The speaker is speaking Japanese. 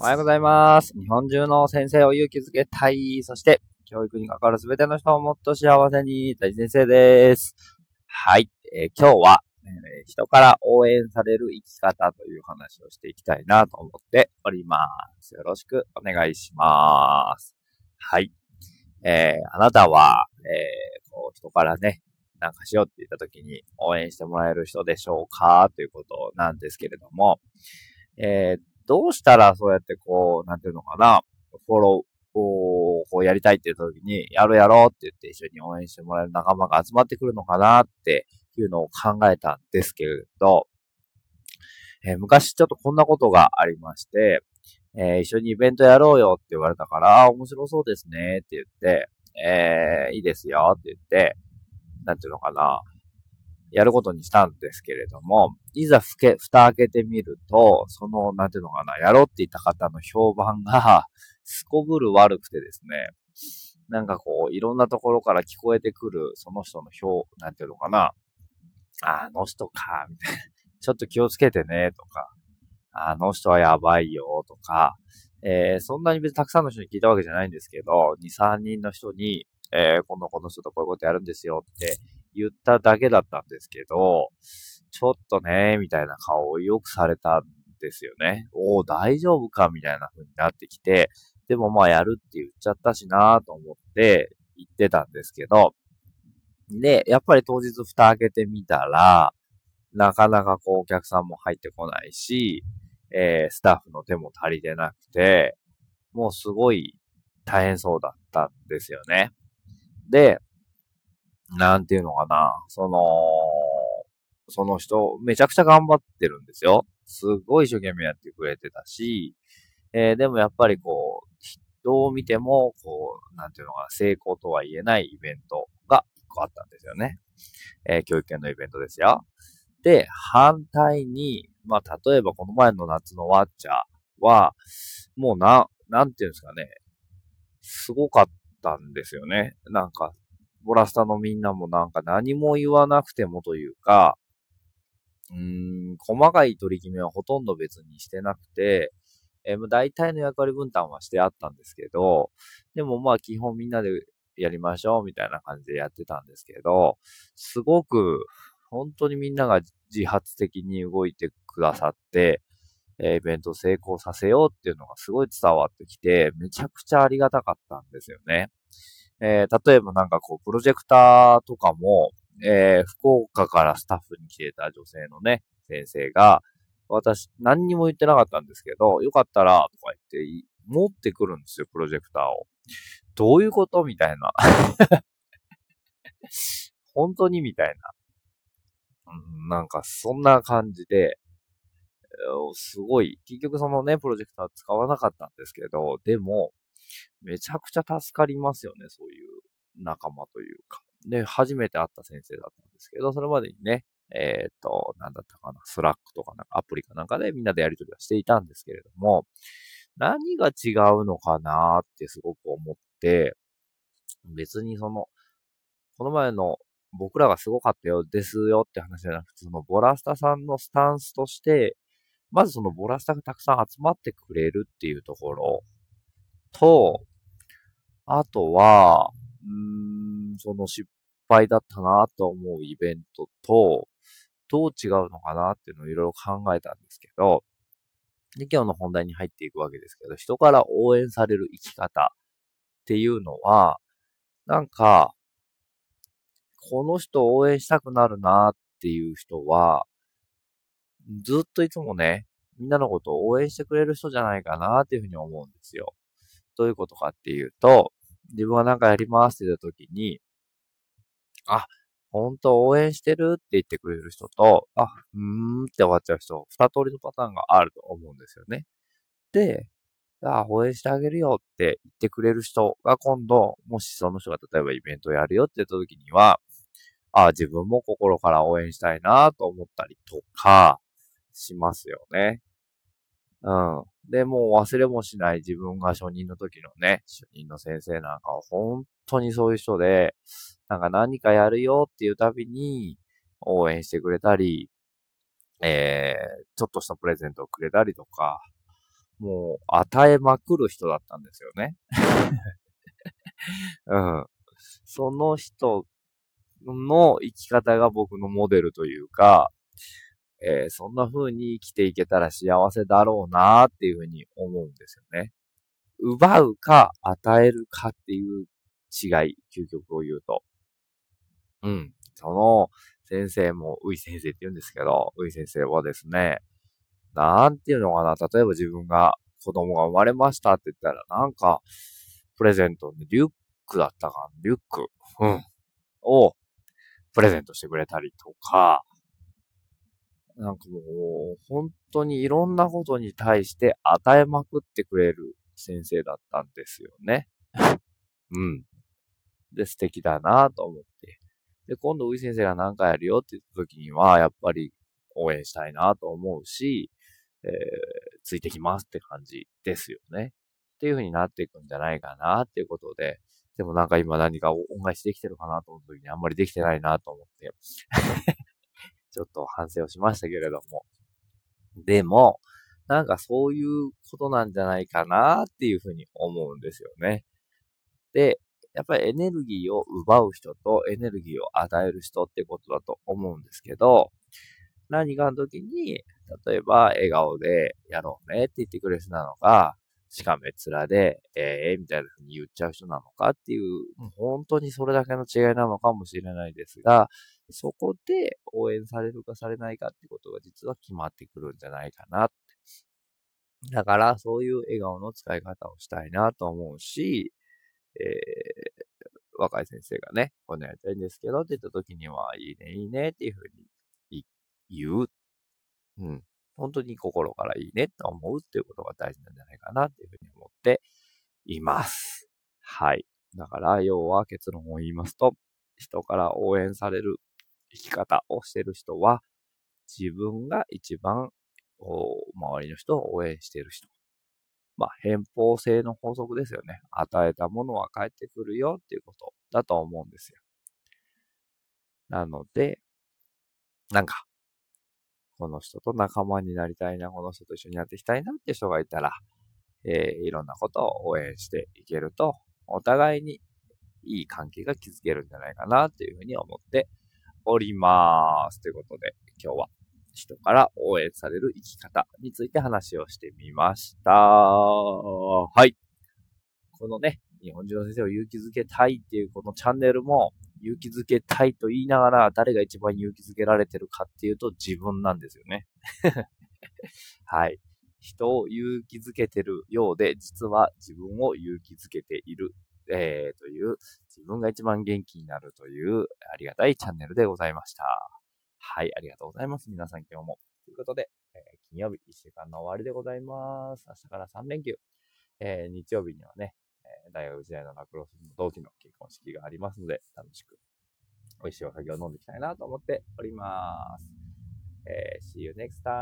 おはようございます。日本中の先生を勇気づけたい。そして、教育に関わるすべての人をもっと幸せに、大先生です。はい。えー、今日は、えー、人から応援される生き方という話をしていきたいなと思っております。よろしくお願いします。はい。えー、あなたは、えこう、人からね、なんかしようって言った時に応援してもらえる人でしょうか？ということなんですけれども、えー、どうしたらそうやってこう、なんていうのかな、フォローをこうやりたいって言った時に、やろうやろうって言って一緒に応援してもらえる仲間が集まってくるのかなっていうのを考えたんですけれど、えー、昔ちょっとこんなことがありまして、えー、一緒にイベントやろうよって言われたから、あ、面白そうですねって言って、えー、いいですよって言って、なんていうのかな、やることにしたんですけれども、いざふけ、蓋開けてみると、その、なんていうのかな、やろうって言った方の評判が、すこぶる悪くてですね、なんかこう、いろんなところから聞こえてくる、その人の評、なんていうのかな、あの人か、みたいな。ちょっと気をつけてね、とか、あの人はやばいよ、とか、えー、そんなに別にたくさんの人に聞いたわけじゃないんですけど、2、3人の人に、えー、今度この人とこういうことやるんですよって言っただけだったんですけど、ちょっとね、みたいな顔をよくされたんですよね。おお、大丈夫か？みたいな風になってきて、でもまあやるって言っちゃったしなと思って言ってたんですけど、で、やっぱり当日蓋開けてみたら、なかなかこうお客さんも入ってこないし、えー、スタッフの手も足りてなくて、もうすごい大変そうだったんですよね。で、なんていうのかな、その、その人、めちゃくちゃ頑張ってるんですよ。すごい一生懸命やってくれてたし、えー、でもやっぱりこう、人を見ても、こう、なんていうのかな、成功とは言えないイベントが一個あったんですよね。えー、教育系のイベントですよ。で、反対に、まあ、例えばこの前の夏のワッチャーは、もうな、なんていうんですかね、すごかったんですよね。なんか、ボラスタのみんなもなんか何も言わなくてもというか、うーん、細かい取り決めはほとんど別にしてなくて、えー、大体の役割分担はしてあったんですけど、でもまあ基本みんなでやりましょうみたいな感じでやってたんですけど、すごく本当にみんなが自発的に動いてくださって、えイベント成功させようっていうのがすごい伝わってきて、めちゃくちゃありがたかったんですよね。えー、例えばなんかこう、プロジェクターとかも、えー、福岡からスタッフに来てた女性のね、先生が、私、何にも言ってなかったんですけど、よかったら、とか言って、持ってくるんですよ、プロジェクターを。どういうことみたいな。本当にみたいな。なんか、そんな感じで、すごい、結局そのね、プロジェクター使わなかったんですけど、でも、めちゃくちゃ助かりますよね、そういう仲間というか。で、初めて会った先生だったんですけど、それまでにね、えっ、ー、と、なんだったかな、スラックとかなんかアプリかなんかでみんなでやり取りはしていたんですけれども、何が違うのかなってすごく思って、別にその、この前の僕らがすごかったよ、ですよって話じゃなくて、そのボラスタさんのスタンスとして、まずそのボラスタがたくさん集まってくれるっていうところと、あとは、うーん、その失敗だったなと思うイベントと、どう違うのかなっていうのをいろいろ考えたんですけど、で、今日の本題に入っていくわけですけど、人から応援される生き方っていうのは、なんか、この人を応援したくなるなっていう人は、ずっといつもね、みんなのことを応援してくれる人じゃないかなっていうふうに思うんですよ。どういうことかっていうと、自分はなんかやりますって言った時に、あ、本当応援してるって言ってくれる人と、あ、うーんって終わっちゃう人、二通りのパターンがあると思うんですよね。で、あ、応援してあげるよって言ってくれる人が今度、もしその人が例えばイベントをやるよって言った時には、あ、自分も心から応援したいなと思ったりとか、しますよね。うん。で、もう忘れもしない自分が初任の時のね、初任の先生なんかは本当にそういう人で、なんか何かやるよっていうたびに応援してくれたり、えー、ちょっとしたプレゼントをくれたりとか、もう与えまくる人だったんですよね。うん。その人の生き方が僕のモデルというか、えー、そんな風に生きていけたら幸せだろうなっていう風に思うんですよね。奪うか与えるかっていう違い、究極を言うと。うん。その先生も、うい先生って言うんですけど、うい先生はですね、なんていうのかな、例えば自分が子供が生まれましたって言ったら、なんか、プレゼントにリュックだったかリュック、うん、をプレゼントしてくれたりとか、なんかもう、本当にいろんなことに対して与えまくってくれる先生だったんですよね。うん。で、素敵だなと思って。で、今度、ウイ先生が何かやるよって言った時には、やっぱり応援したいなと思うし、えー、ついてきますって感じですよね。っていう風になっていくんじゃないかなっていうことで、でもなんか今何か恩返しできてるかなと思う時にあんまりできてないなと思ってちょっと反省をしましたけれども。でも、なんかそういうことなんじゃないかなっていうふうに思うんですよね。で、やっぱりエネルギーを奪う人とエネルギーを与える人ってことだと思うんですけど、何かの時に、例えば笑顔でやろうねって言ってくれる人なのか、しかめ面で、ええー、みたいな風に言っちゃう人なのかっていう、もう本当にそれだけの違いなのかもしれないですが、そこで応援されるかされないかってことが実は決まってくるんじゃないかなって。だから、そういう笑顔の使い方をしたいなと思うし、えー、若い先生がね、こんなやりたいんですけどって言った時には、いいね、いいねっていうふうに言う。うん。本当に心からいいねと思うっていうことが大事なんじゃないかなっていうふうに思っています。はい。だから、要は結論を言いますと、人から応援される生き方をしてる人は、自分が一番周りの人を応援してる人。まあ、偏方性の法則ですよね。与えたものは返ってくるよっていうことだと思うんですよ。なので、なんか、この人と仲間になりたいな、この人と一緒にやっていきたいなって人がいたら、えー、いろんなことを応援していけると、お互いにいい関係が築けるんじゃないかなっていうふうに思っております。ということで、今日は人から応援される生き方について話をしてみました。はい。このね、日本中の先生を勇気づけたいっていうこのチャンネルも、勇気づけたいと言いながら、誰が一番勇気づけられてるかっていうと自分なんですよね。はい。人を勇気づけてるようで、実は自分を勇気づけている、えー、という、自分が一番元気になるというありがたいチャンネルでございました。はい、ありがとうございます。皆さん今日も。ということで、えー、金曜日1週間の終わりでございます。明日から3連休。えー、日曜日にはね、え大学時代のラクロスの同期の結婚式がありますので、楽しく美味しいお酒を飲んでいきたいなと思っております。え、see you next time.